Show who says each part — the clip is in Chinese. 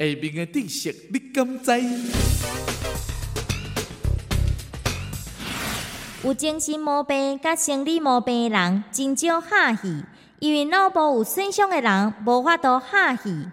Speaker 1: 下面的知识你敢知？
Speaker 2: 有精神毛病甲生理毛病的人真少哈戏，因为脑部有损伤的人无法度哈戏。